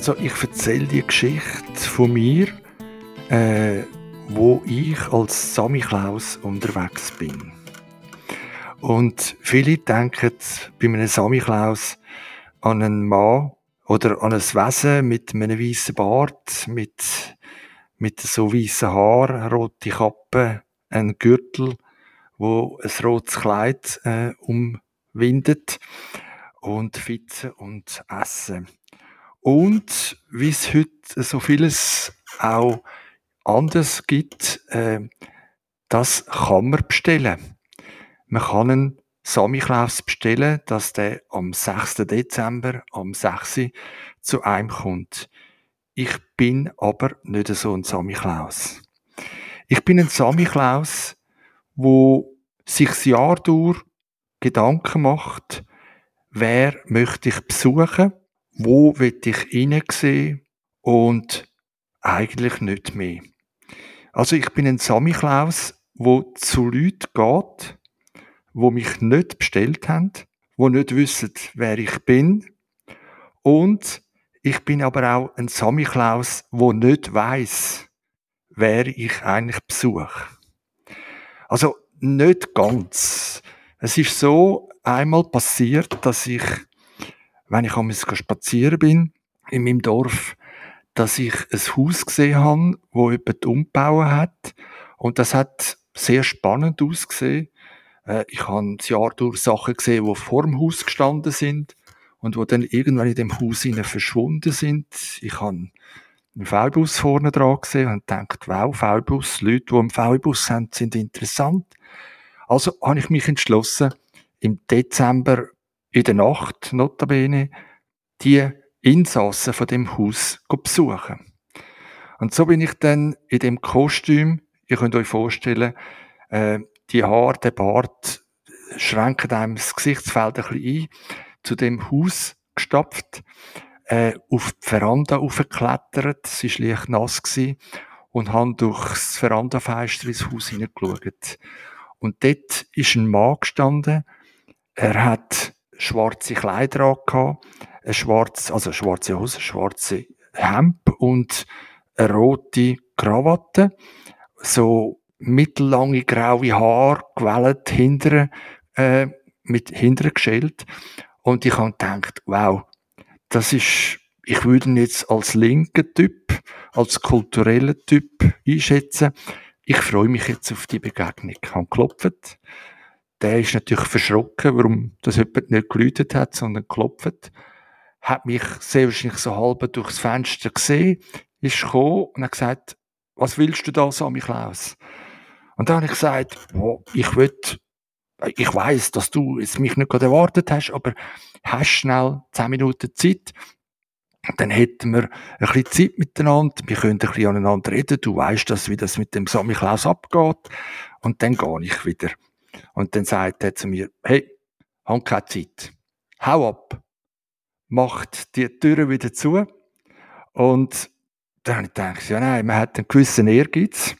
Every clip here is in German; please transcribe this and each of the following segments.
Also ich erzähle die Geschichte von mir, äh, wo ich als Sammy Klaus unterwegs bin. Und viele denken bei einem Sammy Klaus an einen Mann oder an ein Wesen mit einem weißen Bart, mit, mit so weißen Haar, rote Kappe, ein Gürtel, wo ein rotes Kleid äh, umwindet und Fitzen und Essen. Und wie es heute so vieles auch anders gibt, äh, das kann man bestellen. Man kann einen Samichlaus bestellen, dass der am 6. Dezember, am 6. zu einem kommt. Ich bin aber nicht so ein Samichlaus. Ich bin ein Samichlaus, wo sich das Jahr durch Gedanken macht, wer möchte ich besuchen wo will ich hineinsehen und eigentlich nicht mehr. Also ich bin ein Samichlaus, wo zu Leuten geht, wo mich nicht bestellt haben, wo nicht wissen, wer ich bin. Und ich bin aber auch ein Samichlaus, wo nicht weiß, wer ich eigentlich besuche. Also nicht ganz. Es ist so einmal passiert, dass ich wenn ich einmal spazieren bin in meinem Dorf, dass ich ein Haus gesehen habe, wo jemand umgebaut hat. Und das hat sehr spannend ausgesehen. Äh, ich habe das Jahr durch Sachen gesehen, die vor dem Haus gestanden sind und wo dann irgendwann in dem Haus verschwunden sind. Ich habe einen V-Bus vorne dran gesehen und gedacht, wow, V-Bus, Leute, die einen V-Bus haben, sind interessant. Also habe ich mich entschlossen, im Dezember in der Nacht, notabene, die Insassen von dem Haus besuchen. Und so bin ich dann in dem Kostüm, ihr könnt euch vorstellen, äh, die Haare, der Bart schränken einem das Gesichtsfeld ein bisschen ein, zu dem Haus gestapft, äh, auf die Veranda aufgeklettert, sie war leicht nass gewesen, und habe durchs Verandafenster ins Haus hineingeschaut. Und dort ist ein Mann gestanden, er hat schwarze Kleider angehabt, eine schwarze, also schwarze Hose, schwarze Hemd und eine rote Krawatte, so mittellange graue Haare, gewellt hinter, äh, mit hinter geschält. Und ich habe gedacht, wow, das ist, ich würde ihn jetzt als linken Typ, als kultureller Typ einschätzen. Ich freue mich jetzt auf die Begegnung. Ich habe geklopft der ist natürlich verschrocken, warum das jemand nicht geläutet hat, sondern geklopft. Hat mich sehr wahrscheinlich so halb durchs Fenster gesehen, ist gekommen und hat gesagt, was willst du da, Sammy Klaus? Und dann habe ich gesagt, oh, ich will, ich weiß, dass du es mich nicht gerade erwartet hast, aber hast schnell zehn Minuten Zeit. Dann hätten wir ein bisschen Zeit miteinander, wir können ein bisschen aneinander reden, du weißt das, wie das mit dem Sammy Klaus abgeht. Und dann gehe ich wieder. Und dann sagt er zu mir, hey, hab keine Zeit. Hau ab. Macht die Türe wieder zu. Und dann habe ich gedacht, ja nein, man hat einen gewissen Ehrgeiz,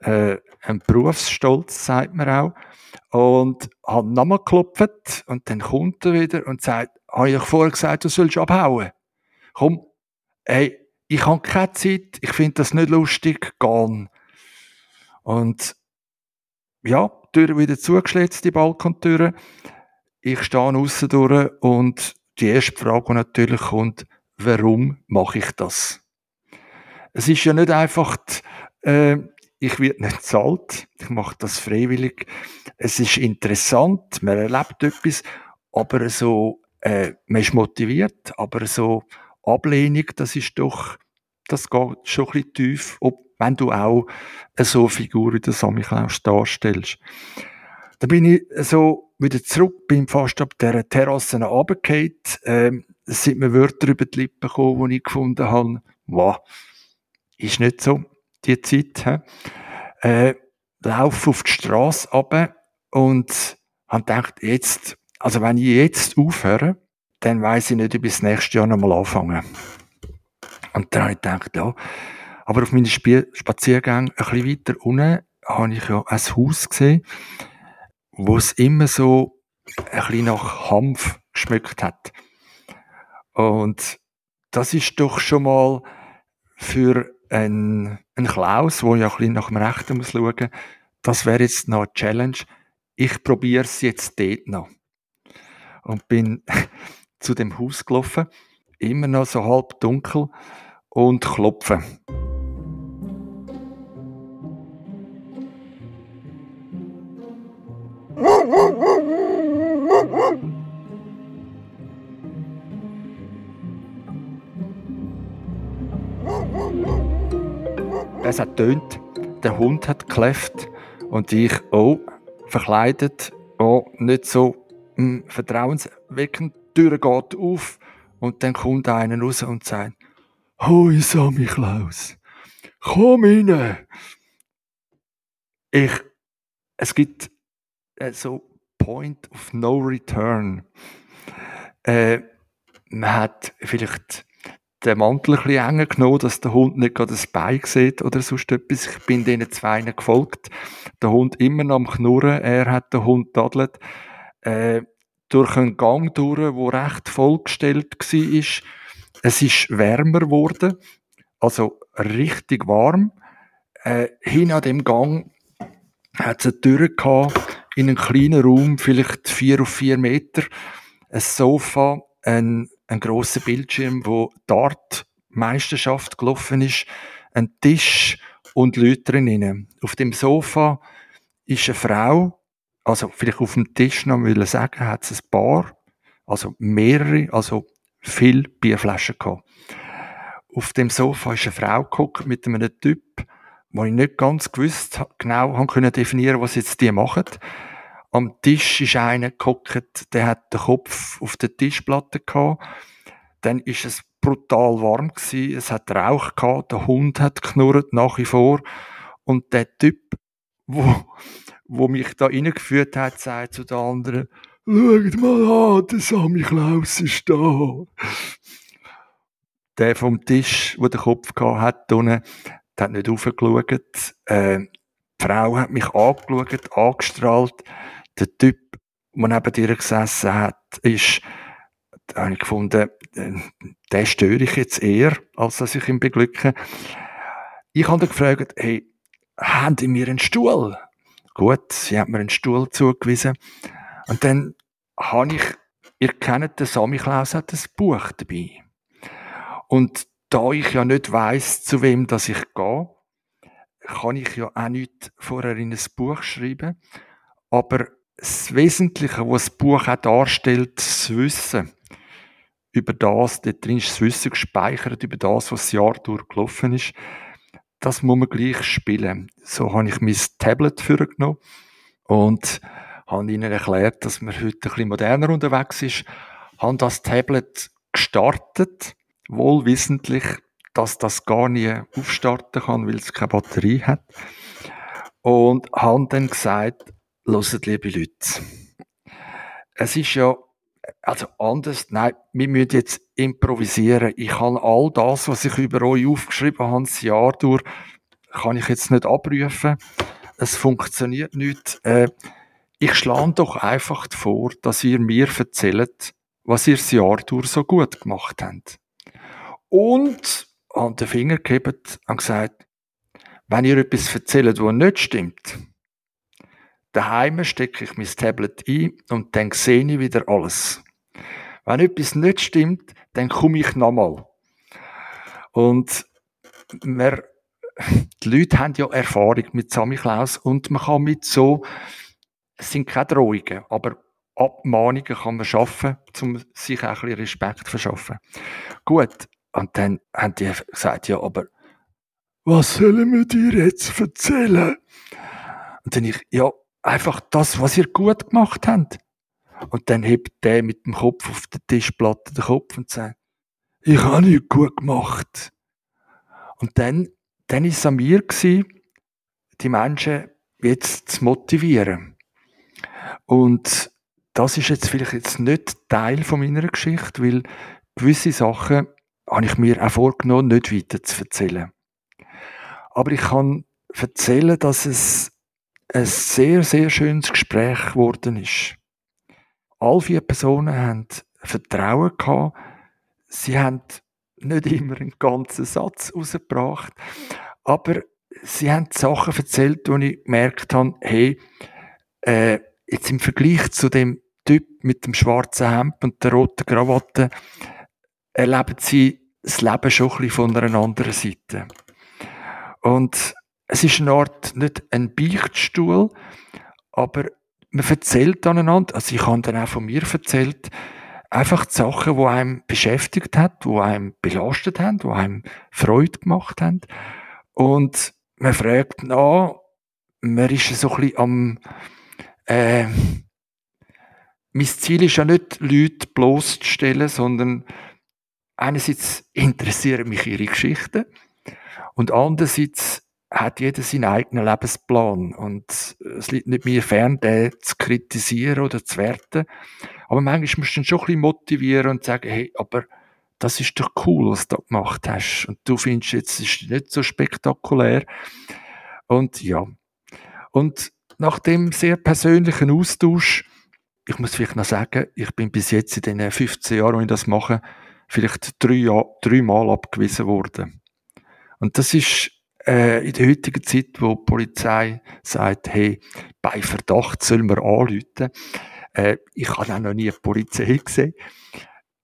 äh, einen Berufsstolz, sagt man auch. Und hat nochmal geklopft und dann kommt er wieder und sagt, habe ich vorher gesagt, du sollst abhauen? Komm, hey, ich habe keine Zeit, ich finde das nicht lustig, gehen. Und ja, Tür wieder zugeschlitzt, die Balkontüre. Ich stehe aussen durch und die erste Frage, die natürlich kommt, warum mache ich das? Es ist ja nicht einfach, die, äh, ich werde nicht zahlt, ich mache das freiwillig. Es ist interessant, man erlebt etwas, aber so, äh, man ist motiviert, aber so Ablehnung, das ist doch, das geht schon ein bisschen tief, ob wenn du auch so eine Figur wie der Samichlaus darstellst. Da bin ich so wieder zurück, bin fast ab dieser Terrasse runtergefallen. Ähm, es sind mir Wörter über die Lippen gekommen, die ich gefunden habe. Wow, ist nicht so, die Zeit. He? Äh, laufe auf die Straße runter und habe gedacht, jetzt, also wenn ich jetzt aufhöre, dann weiß ich nicht, ob ich das nächste Jahr nochmal anfange. Und dann habe ich gedacht, ja, aber auf meinen Spaziergängen ein bisschen weiter unten habe ich ja ein Haus gesehen, wo es immer so ein bisschen nach Hanf geschmückt hat. Und das ist doch schon mal für einen, einen Klaus, der ja ein bisschen nach dem Rechten muss schauen, das wäre jetzt noch eine Challenge. Ich probiere es jetzt dort noch. Und bin zu dem Haus gelaufen, immer noch so halb dunkel und klopfen. Es hat tönt, der Hund hat gekläfft und ich, oh, verkleidet, oh, nicht so mh, hm, vertrauensweckend, die Tür geht auf und dann kommt einer raus und sagt, Hoi Sammy Klaus, komm rein. Ich, es gibt äh, so Point of No Return. Äh, man hat vielleicht den Mantel ein bisschen enger genommen, dass der Hund nicht gerade das Bein sieht oder sonst etwas. Ich bin diesen zwei gefolgt. Der Hund immer noch am Knurren. Er hat den Hund tadelt. Äh, durch einen Gang durch, der recht vollgestellt war. Es ist wärmer geworden. Also richtig warm. Äh, hin an dem Gang hat es eine Tür gehabt, in einem kleinen Raum, vielleicht vier auf vier Meter. Ein Sofa, ein ein großer Bildschirm, wo Dart Meisterschaft gelaufen ist, ein Tisch und Leute drinnen. Auf dem Sofa ist eine Frau, also vielleicht auf dem Tisch noch will sagen, hat es ein paar, also mehrere, also viel Bierflaschen gehabt. Auf dem Sofa ist eine Frau geguckt mit einem Typ, wo ich nicht ganz gewusst genau haben können definieren, was jetzt die machen. Am Tisch ist einer geguckt, der hat den Kopf auf der Tischplatte gehabt. Dann ist es brutal warm gewesen. Es hat Rauch gehabt. Der Hund hat knurrt nach wie vor. Und der Typ, wo, wo mich da reingeführt hat, sagt zu den anderen, Schaut mal an, der Sammy Klaus ist da. Der vom Tisch, wo der Kopf gehabt hat, unten, der hat nicht raufgeschaut. Äh, die Frau hat mich angeschaut, angestrahlt der Typ, der neben dir gesessen hat, ist, da habe ich gefunden, äh, den störe ich jetzt eher, als dass ich ihn beglücke. Ich habe ihn gefragt, hey, haben die mir einen Stuhl? Gut, sie hat mir einen Stuhl zugewiesen. Und dann habe ich, ihr kennt den Sammy Klaus hat ein Buch dabei. Und da ich ja nicht weiß, zu wem das ich gehe, kann ich ja auch nicht vorher in ein Buch schreiben. Aber das Wesentliche, was das Buch auch darstellt, das Wissen über das, dort drin ist das Wissen gespeichert, über das, was das Jahr durchgelaufen ist, das muss man gleich spielen. So habe ich mein Tablet vorgenommen und habe ihnen erklärt, dass man heute ein bisschen moderner unterwegs ist, habe das Tablet gestartet, wohlwissentlich, dass das gar nie aufstarten kann, weil es keine Batterie hat. Und habe dann gesagt, Hört, liebe Leute. Es ist ja, also anders, nein, wir müssen jetzt improvisieren. Ich kann all das, was ich über euch aufgeschrieben habe, das Jahr durch, kann ich jetzt nicht abrufen. Es funktioniert nicht. Äh, ich schlage doch einfach vor, dass ihr mir erzählt, was ihr das Jahr durch so gut gemacht habt. Und an den Finger gehebt und gesagt, wenn ihr etwas erzählt, was nicht stimmt, Daheim stecke ich mein Tablet ein und dann sehe ich wieder alles. Wenn etwas nicht stimmt, dann komme ich nochmal. Und wir, die Leute haben ja Erfahrung mit Samichlaus und man kann mit so, es sind keine Drohungen, aber Abmahnungen kann man schaffen, um sich auch ein bisschen Respekt zu verschaffen. Gut, und dann haben die gesagt, ja, aber was sollen wir dir jetzt erzählen? Und dann ich, ja, einfach das, was ihr gut gemacht habt. Und dann hebt der mit dem Kopf auf der Tischplatte den Kopf und sagt, ich habe nicht gut gemacht. Und dann, dann ist es an mir gewesen, die Menschen jetzt zu motivieren. Und das ist jetzt vielleicht jetzt nicht Teil von meiner Geschichte, weil gewisse Sachen habe ich mir auch vorgenommen, nicht weiter zu erzählen. Aber ich kann erzählen, dass es ein sehr, sehr schönes Gespräch geworden ist. All vier Personen haben Vertrauen gehabt. Sie haben nicht immer einen ganzen Satz rausgebracht, aber sie haben Sachen erzählt, wo ich gemerkt habe, hey, äh, jetzt im Vergleich zu dem Typ mit dem schwarzen Hemd und der roten Krawatte, erleben sie das Leben schon ein bisschen von einer anderen Seite. Und es ist eine Art, nicht ein Beichtstuhl, aber man erzählt aneinander, also ich habe dann auch von mir erzählt, einfach die Sachen, die einem beschäftigt hat, die einem belastet haben, die einem Freude gemacht haben. Und man fragt nach, man ist so ein bisschen am, äh, mein Ziel ist ja nicht, Leute bloßzustellen, sondern einerseits interessieren mich ihre Geschichten und andererseits hat jeder seinen eigenen Lebensplan und es liegt nicht mir fern, den zu kritisieren oder zu werten. Aber manchmal musst du dann schon ein bisschen motivieren und sagen, hey, aber das ist doch cool, was du da gemacht hast. Und du findest jetzt, es ist nicht so spektakulär. Und ja. Und nach dem sehr persönlichen Austausch, ich muss vielleicht noch sagen, ich bin bis jetzt in den 15 Jahren, wo ich das mache, vielleicht drei, Jahr, drei Mal abgewiesen worden. Und das ist äh, in der heutigen Zeit, wo die Polizei sagt, hey, bei Verdacht sollen wir anrufen, äh, ich habe auch noch nie eine Polizei gesehen,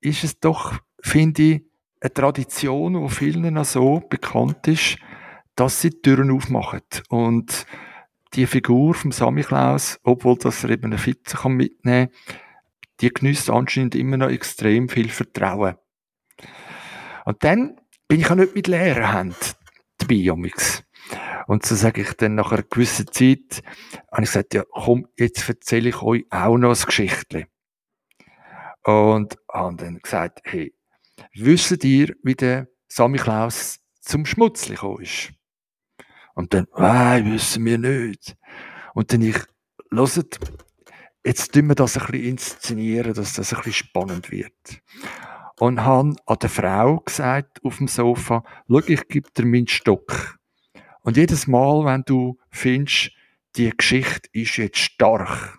ist es doch, finde ich, eine Tradition, die vielen noch so bekannt ist, dass sie die Türen aufmachen. Und die Figur vom Sammy Klaus, obwohl das er eben eine Fitze kann mitnehmen kann, die genießt anscheinend immer noch extrem viel Vertrauen. Und dann bin ich auch nicht mit leeren Händen dabei. Und so sage ich dann nach einer gewissen Zeit, habe ich gesagt, ja, komm, jetzt erzähle ich euch auch noch ein Geschichtchen. Und habe dann gesagt, hey, wisst ihr, wie der Sammy Klaus zum Schmutzli gekommen ist? Und dann, nein, wissen wir nicht. Und dann ich, hört, jetzt tun wir das ein bisschen inszenieren, dass das ein bisschen spannend wird und habe an der Frau gesagt auf dem Sofa, schau, ich gebe dir meinen Stock. Und jedes Mal, wenn du findest, die Geschichte ist jetzt stark,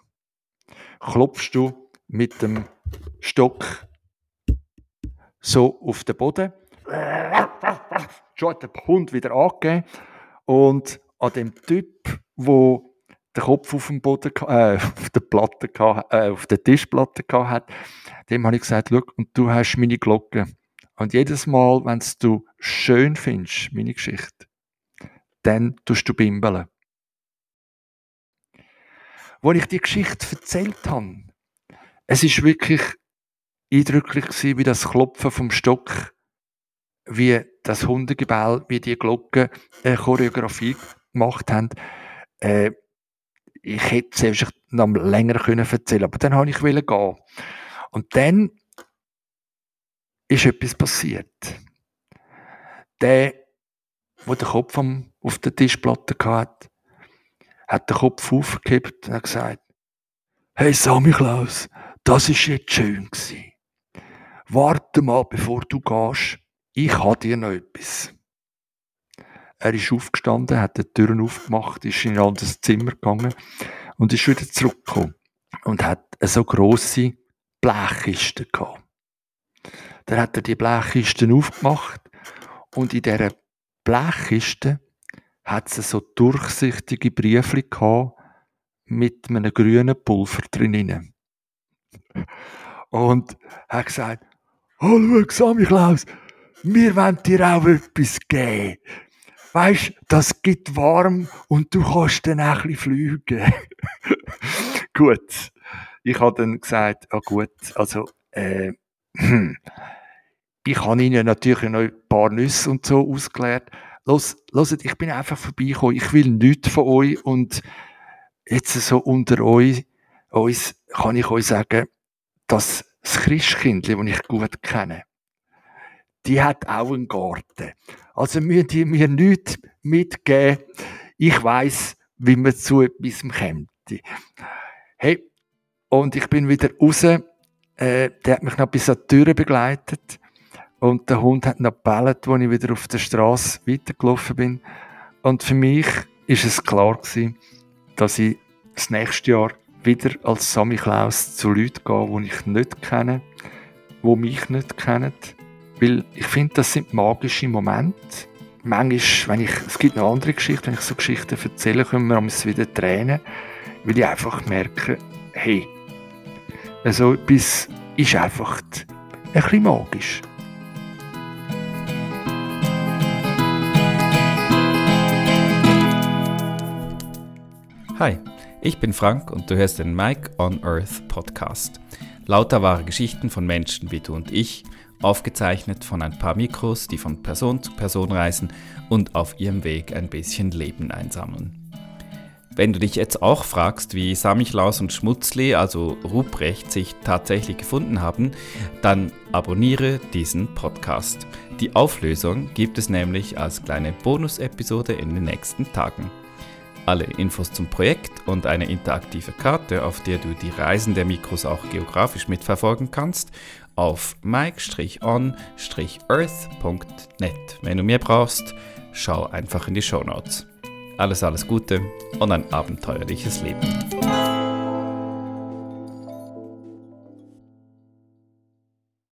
klopfst du mit dem Stock so auf den Boden. Schon hat der Hund wieder angegeben. Und an dem Typ, wo den Kopf auf dem Boden, äh, auf der Platte, äh, auf der Tischplatte hat, dem habe ich gesagt, schau, und du hast meine Glocke. Und jedes Mal, wenn du schön findest, meine Geschichte, dann tust du bimbeln. Wo ich die Geschichte erzählt habe, es ist wirklich eindrücklich gewesen, wie das Klopfen vom Stock, wie das Hundegebell, wie die Glocken eine Choreografie gemacht haben. Äh, ich hätte selbst noch länger können erzählen aber dann wollte ich gehen. Und dann ist etwas passiert. Der, der den Kopf auf der Tischplatte hatte, hat den Kopf aufgehebt und hat gesagt, hey Sammy Klaus, das ist jetzt schön gewesen. Warte mal, bevor du gehst, ich habe dir noch etwas. Er ist aufgestanden, hat die Türen aufgemacht, ist in ein anderes Zimmer gegangen und ist wieder zurückgekommen und hat eine so grosse Blechkiste gehabt. Dann hat er die Blechkisten aufgemacht und in dieser Blechkiste hat es so durchsichtige Briefli gehabt mit einem grünen Pulver drin. Und hat gesagt, Hallo, Sammy Klaus, wir wollen dir auch etwas geben weißt, das gibt warm und du kannst dann auch ein bisschen fliegen. gut. Ich habe dann gesagt, ah gut, also, äh, ich habe ihnen natürlich noch ein paar Nüsse und so ausgeleert. Los, loset, ich bin einfach vorbeigekommen. Ich will nichts von euch und jetzt so unter euch, uns kann ich euch sagen, dass das Christkindli, das ich gut kenne, die hat auch einen Garten. Also müssen die mir nichts mitgeben. Ich weiß, wie man zu etwas kommt. Hey, und ich bin wieder raus. Äh, der hat mich noch bis an die Tür begleitet. Und der Hund hat noch gebellt, als ich wieder auf der Straße weitergelaufen bin. Und für mich ist es klar gewesen, dass ich das nächste Jahr wieder als Sammy Klaus zu Leuten gehe, die ich nicht kenne, die mich nicht kennen Weil ich finde, das sind magische Momente. Manchmal, wenn ich, es gibt noch andere Geschichten, wenn ich so Geschichten erzähle, können wir uns wieder tränen, weil ich einfach merke, hey, also etwas ist einfach ein bisschen magisch. Hi, ich bin Frank und du hörst den Mike on Earth Podcast. Lauter wahre Geschichten von Menschen wie du und ich, aufgezeichnet von ein paar Mikros, die von Person zu Person reisen und auf ihrem Weg ein bisschen Leben einsammeln. Wenn du dich jetzt auch fragst, wie Samichlaus und Schmutzli, also Ruprecht, sich tatsächlich gefunden haben, dann abonniere diesen Podcast. Die Auflösung gibt es nämlich als kleine Bonus-Episode in den nächsten Tagen. Alle Infos zum Projekt und eine interaktive Karte, auf der du die Reisen der Mikros auch geografisch mitverfolgen kannst, auf mike-on-earth.net. Wenn du mehr brauchst, schau einfach in die Show Notes. Alles, alles Gute und ein abenteuerliches Leben.